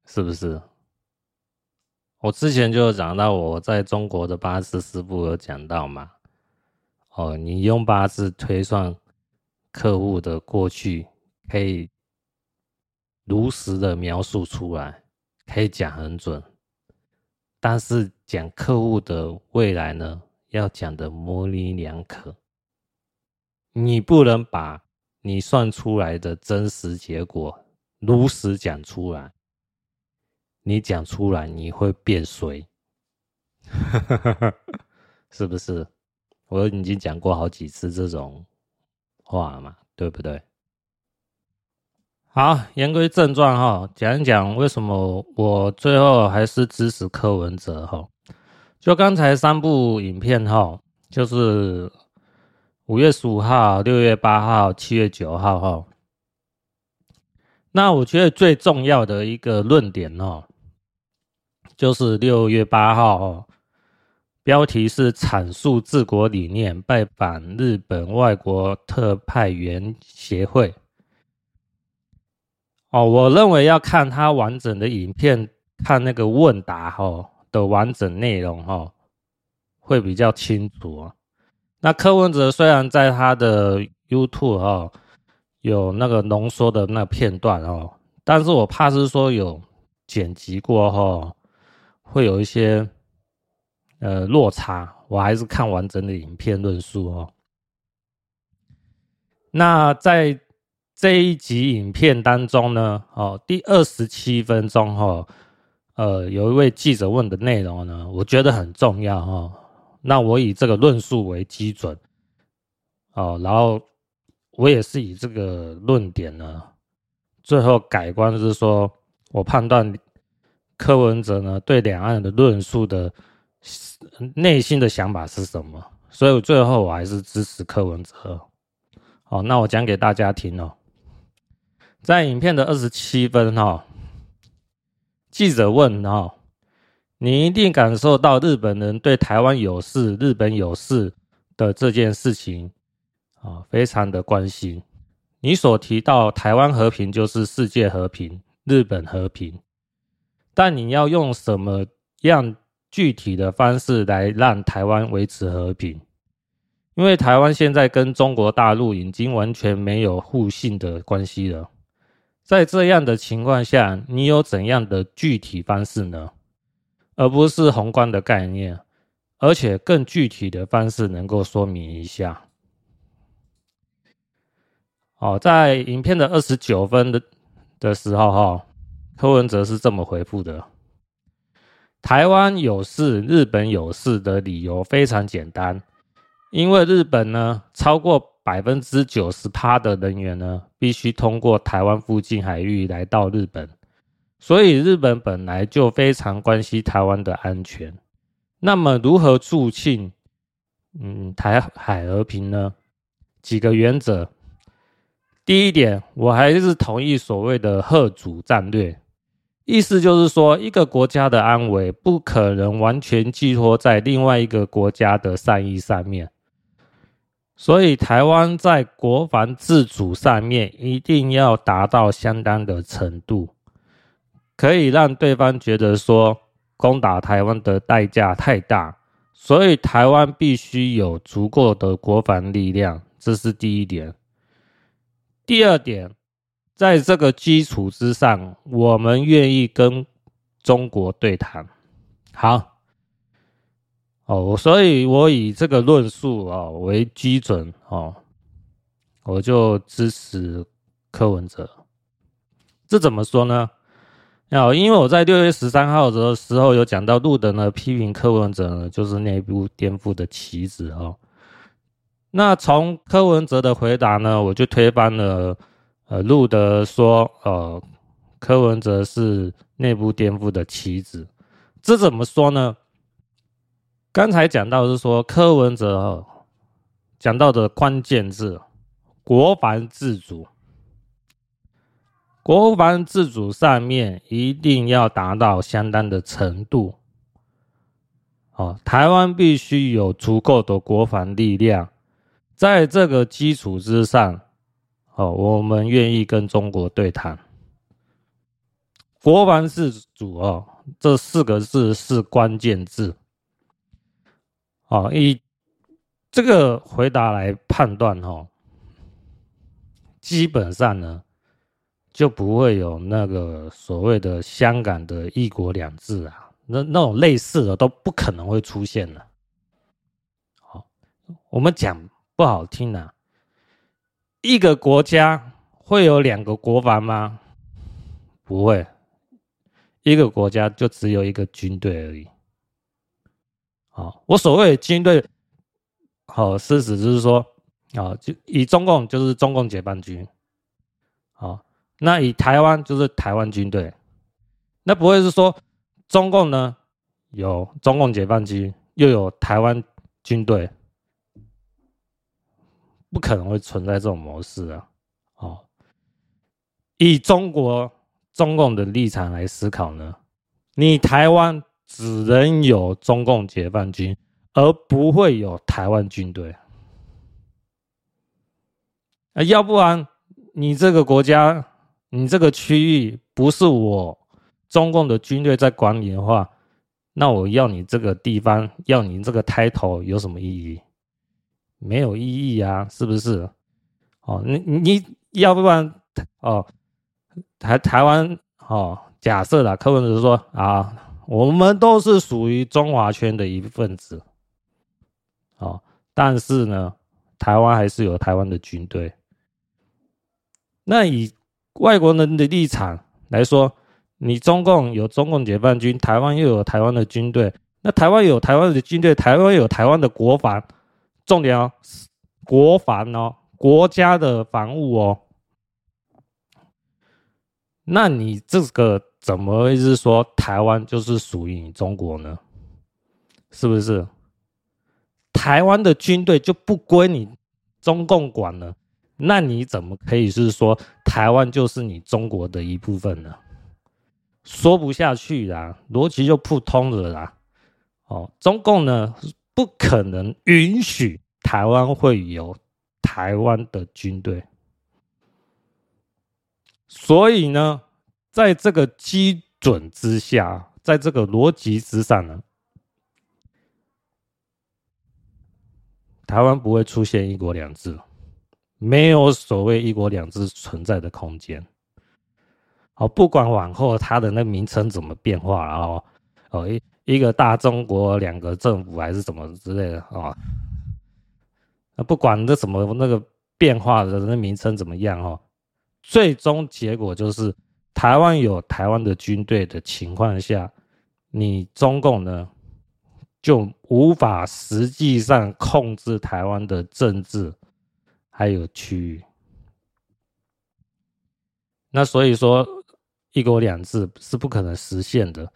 是不是？我之前就有讲到，我在中国的八字师傅有讲到嘛。哦，你用八字推算客户的过去，可以如实的描述出来，可以讲很准。但是讲客户的未来呢，要讲的模棱两可。你不能把你算出来的真实结果如实讲出来，你讲出来你会变衰，*laughs* 是不是？我已经讲过好几次这种话嘛，对不对？好，言归正传哈，讲一讲为什么我最后还是支持柯文哲哈。就刚才三部影片哈，就是。五月十五号、六月八号、七月九号哈，那我觉得最重要的一个论点哦，就是六月八号哦，标题是阐述治国理念，拜访日本外国特派员协会。哦，我认为要看他完整的影片，看那个问答哈的完整内容哈，会比较清楚啊。那柯文哲虽然在他的 YouTube 哦有那个浓缩的那片段哦，但是我怕是说有剪辑过后会有一些呃落差，我还是看完整的影片论述哦。那在这一集影片当中呢，哦，第二十七分钟哈，呃，有一位记者问的内容呢，我觉得很重要哈。那我以这个论述为基准，哦，然后我也是以这个论点呢，最后改观是说，我判断柯文哲呢对两岸的论述的内心的想法是什么，所以最后我还是支持柯文哲。好，那我讲给大家听哦，在影片的二十七分哈，记者问哦。你一定感受到日本人对台湾有事、日本有事的这件事情啊，非常的关心。你所提到台湾和平就是世界和平、日本和平，但你要用什么样具体的方式来让台湾维持和平？因为台湾现在跟中国大陆已经完全没有互信的关系了。在这样的情况下，你有怎样的具体方式呢？而不是宏观的概念，而且更具体的方式能够说明一下。好，在影片的二十九分的的时候，哈，柯文哲是这么回复的：台湾有事，日本有事的理由非常简单，因为日本呢，超过百分之九十趴的人员呢，必须通过台湾附近海域来到日本。所以日本本来就非常关心台湾的安全，那么如何促进嗯台海和平呢？几个原则。第一点，我还是同意所谓的贺主战略，意思就是说，一个国家的安危不可能完全寄托在另外一个国家的善意上面，所以台湾在国防自主上面一定要达到相当的程度。可以让对方觉得说攻打台湾的代价太大，所以台湾必须有足够的国防力量，这是第一点。第二点，在这个基础之上，我们愿意跟中国对谈。好，哦，所以我以这个论述啊为基准哦，我就支持柯文哲。这怎么说呢？好，因为我在六月十三号的时候有讲到路德呢批评柯文哲呢就是内部颠覆的棋子哦。那从柯文哲的回答呢，我就推翻了呃路德说呃柯文哲是内部颠覆的棋子。这怎么说呢？刚才讲到是说柯文哲讲到的关键字国防自主。国防自主上面一定要达到相当的程度，哦，台湾必须有足够的国防力量，在这个基础之上，哦，我们愿意跟中国对谈。国防自主哦，这四个字是关键字，哦，以这个回答来判断哦，基本上呢。就不会有那个所谓的香港的一国两制啊，那那种类似的都不可能会出现了。好，我们讲不好听啊，一个国家会有两个国防吗？不会，一个国家就只有一个军队而已。好，我所谓的军队，好，事实就是说，啊，就以中共就是中共解放军，好，那以台湾就是台湾军队，那不会是说中共呢有中共解放军，又有台湾军队，不可能会存在这种模式啊！哦，以中国。中共的立场来思考呢，你台湾只能有中共解放军，而不会有台湾军队。啊，要不然你这个国家，你这个区域不是我中共的军队在管理的话，那我要你这个地方，要你这个 title 有什么意义？没有意义啊，是不是？哦，你你要不然哦。台台湾哦，假设啦，柯文哲说啊，我们都是属于中华圈的一份子，哦，但是呢，台湾还是有台湾的军队。那以外国人的立场来说，你中共有中共解放军，台湾又有台湾的军队，那台湾有台湾的军队，台湾有台湾的国防，重点哦，国防哦，国家的防务哦。那你这个怎么会是说台湾就是属于你中国呢？是不是？台湾的军队就不归你中共管了？那你怎么可以是说台湾就是你中国的一部分呢？说不下去啦，逻辑就不通了啦。哦，中共呢不可能允许台湾会有台湾的军队。所以呢，在这个基准之下，在这个逻辑之上呢，台湾不会出现一国两制，没有所谓一国两制存在的空间。好，不管往后它的那名称怎么变化，然后哦一一个大中国两个政府还是什么之类的啊，不管这什么那个变化的那名称怎么样哦。最终结果就是，台湾有台湾的军队的情况下，你中共呢就无法实际上控制台湾的政治还有区域。那所以说，一国两制是不可能实现的。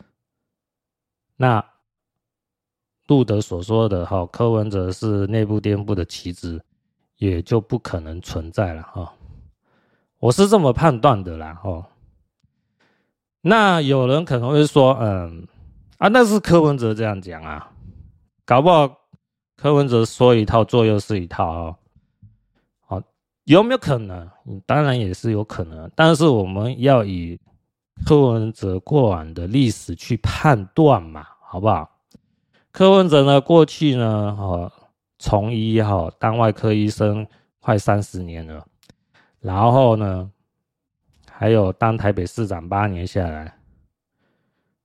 那路德所说的哈，柯文哲是内部颠覆的棋子，也就不可能存在了哈。我是这么判断的啦，哦，那有人可能会说，嗯，啊，那是柯文哲这样讲啊，搞不好柯文哲说一套做又是一套哦，好，有没有可能？当然也是有可能，但是我们要以柯文哲过往的历史去判断嘛，好不好？柯文哲呢，过去呢，哦，从医哈当外科医生快三十年了。然后呢，还有当台北市长八年下来，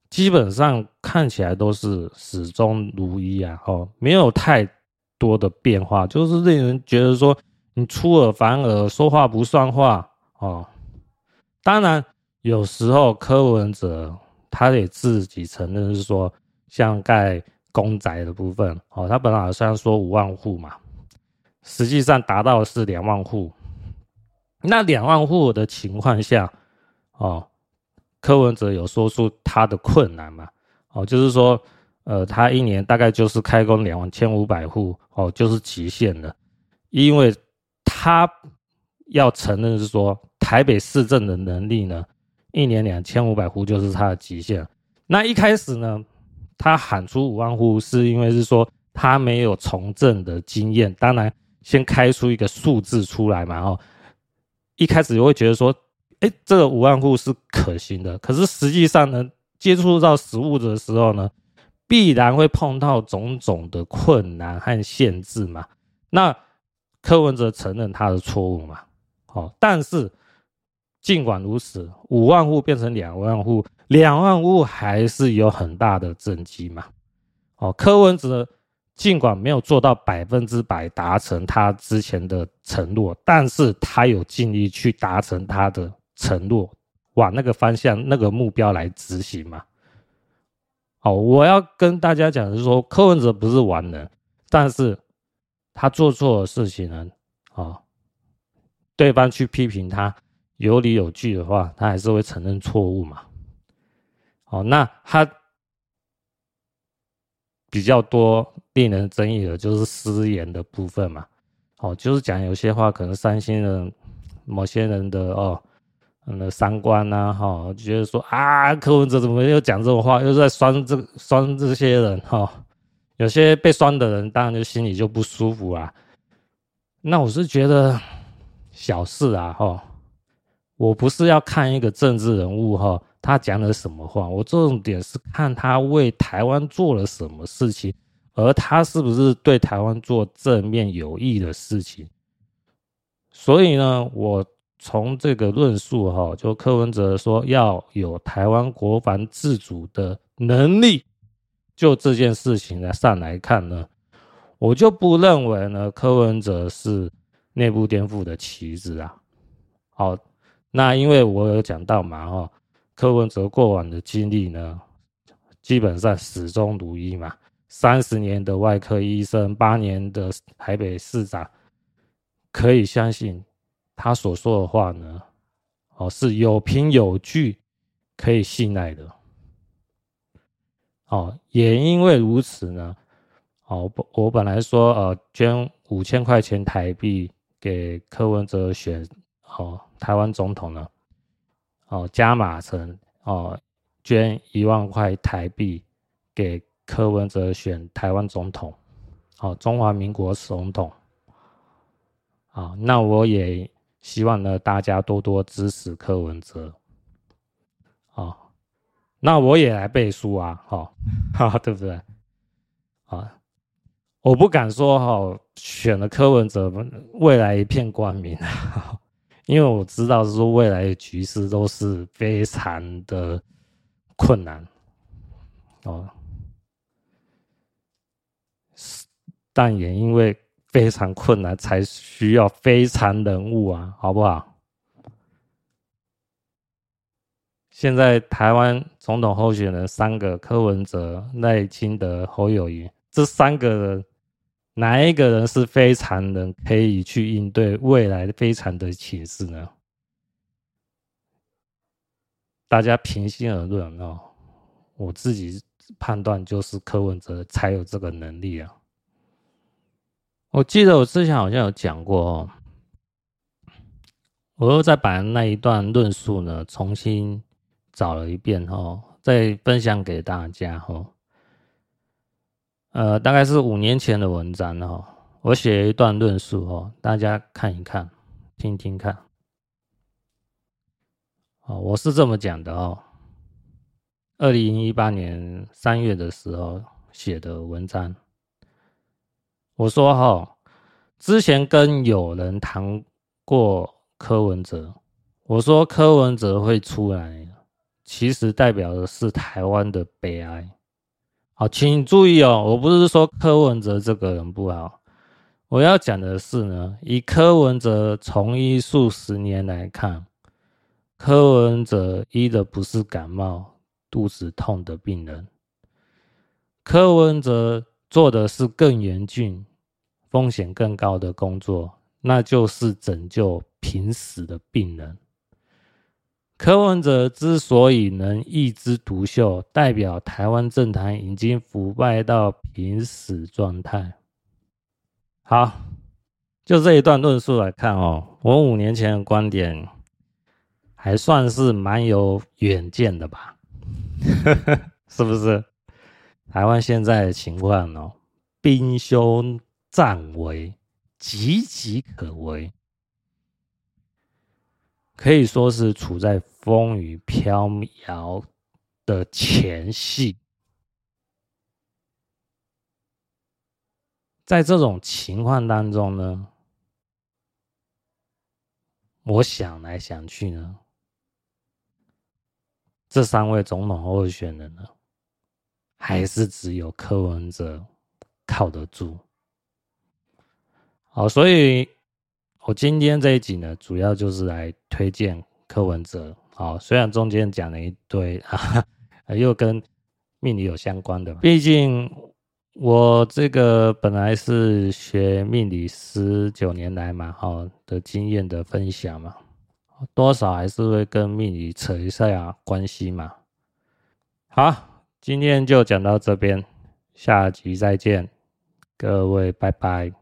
基本上看起来都是始终如一啊，哦，没有太多的变化，就是令人觉得说你出尔反尔，说话不算话哦。当然，有时候柯文哲他也自己承认是说，像盖公宅的部分哦，他本来虽然说五万户嘛，实际上达到是两万户。那两万户的情况下，哦，柯文哲有说出他的困难嘛？哦，就是说，呃，他一年大概就是开工两千五百户，哦，就是极限了，因为他要承认是说，台北市政的能力呢，一年两千五百户就是他的极限。那一开始呢，他喊出五万户，是因为是说他没有从政的经验，当然先开出一个数字出来嘛，哦。一开始就会觉得说，哎，这个五万户是可行的。可是实际上呢，接触到实物的时候呢，必然会碰到种种的困难和限制嘛。那柯文哲承认他的错误嘛？好，但是尽管如此，五万户变成两万户，两万户还是有很大的政绩嘛。哦，柯文哲尽管没有做到百分之百达成他之前的承诺，但是他有尽力去达成他的承诺，往那个方向、那个目标来执行嘛。好，我要跟大家讲的是说，柯文哲不是完人，但是他做错的事情呢，啊，对方去批评他有理有据的话，他还是会承认错误嘛。哦，那他。比较多令人争议的就是失言的部分嘛，哦，就是讲有些话可能伤心人某些人的哦，嗯，三观呐，哈，觉得说啊，柯文哲怎么又讲这种话，又在酸这酸这些人哈，有些被酸的人当然就心里就不舒服啊。那我是觉得小事啊，哈，我不是要看一个政治人物哈。他讲了什么话？我重点是看他为台湾做了什么事情，而他是不是对台湾做正面有益的事情。所以呢，我从这个论述哈，就柯文哲说要有台湾国防自主的能力，就这件事情来上来看呢，我就不认为呢柯文哲是内部颠覆的棋子啊。好，那因为我有讲到嘛，哈。柯文哲过往的经历呢，基本上始终如一嘛。三十年的外科医生，八年的台北市长，可以相信他所说的话呢，哦，是有凭有据，可以信赖的。哦，也因为如此呢，哦，我本来说呃，捐五千块钱台币给柯文哲选哦台湾总统呢。哦，加码成哦，捐一万块台币给柯文哲选台湾总统，哦，中华民国总统。啊，那我也希望呢，大家多多支持柯文哲。啊，那我也来背书啊，哈，*laughs* 哈，对不对？啊，我不敢说哈，选了柯文哲，未来一片光明啊。*laughs* 因为我知道是说未来的局势都是非常的困难哦，但也因为非常困难，才需要非常人物啊，好不好？现在台湾总统候选人三个：柯文哲、赖清德、侯友谊，这三个人。哪一个人是非常人可以去应对未来非常的情势呢？大家平心而论哦，我自己判断就是柯文哲才有这个能力啊。我记得我之前好像有讲过哦，我又再把那一段论述呢重新找了一遍哦，再分享给大家哦。呃，大概是五年前的文章哦，我写一段论述哦，大家看一看，听听看。哦，我是这么讲的哦，二零一八年三月的时候写的文章。我说哈，之前跟有人谈过柯文哲，我说柯文哲会出来，其实代表的是台湾的悲哀。好，请注意哦，我不是说柯文哲这个人不好，我要讲的是呢，以柯文哲从医数十年来看，柯文哲医的不是感冒、肚子痛的病人，柯文哲做的是更严峻、风险更高的工作，那就是拯救濒死的病人。柯文哲之所以能一枝独秀，代表台湾政坛已经腐败到濒死状态。好，就这一段论述来看哦，我五年前的观点还算是蛮有远见的吧？*laughs* 是不是？台湾现在的情况哦，兵凶暂为，岌岌可危。可以说是处在风雨飘摇的前夕，在这种情况当中呢，我想来想去呢，这三位总统候选人呢，还是只有柯文哲靠得住。好，所以我今天这一集呢，主要就是来推荐柯文哲。好，虽然中间讲了一堆啊，又跟命理有相关的，毕竟我这个本来是学命理十九年来嘛，好的经验的分享嘛，多少还是会跟命理扯一下关系嘛。好，今天就讲到这边，下集再见，各位拜拜。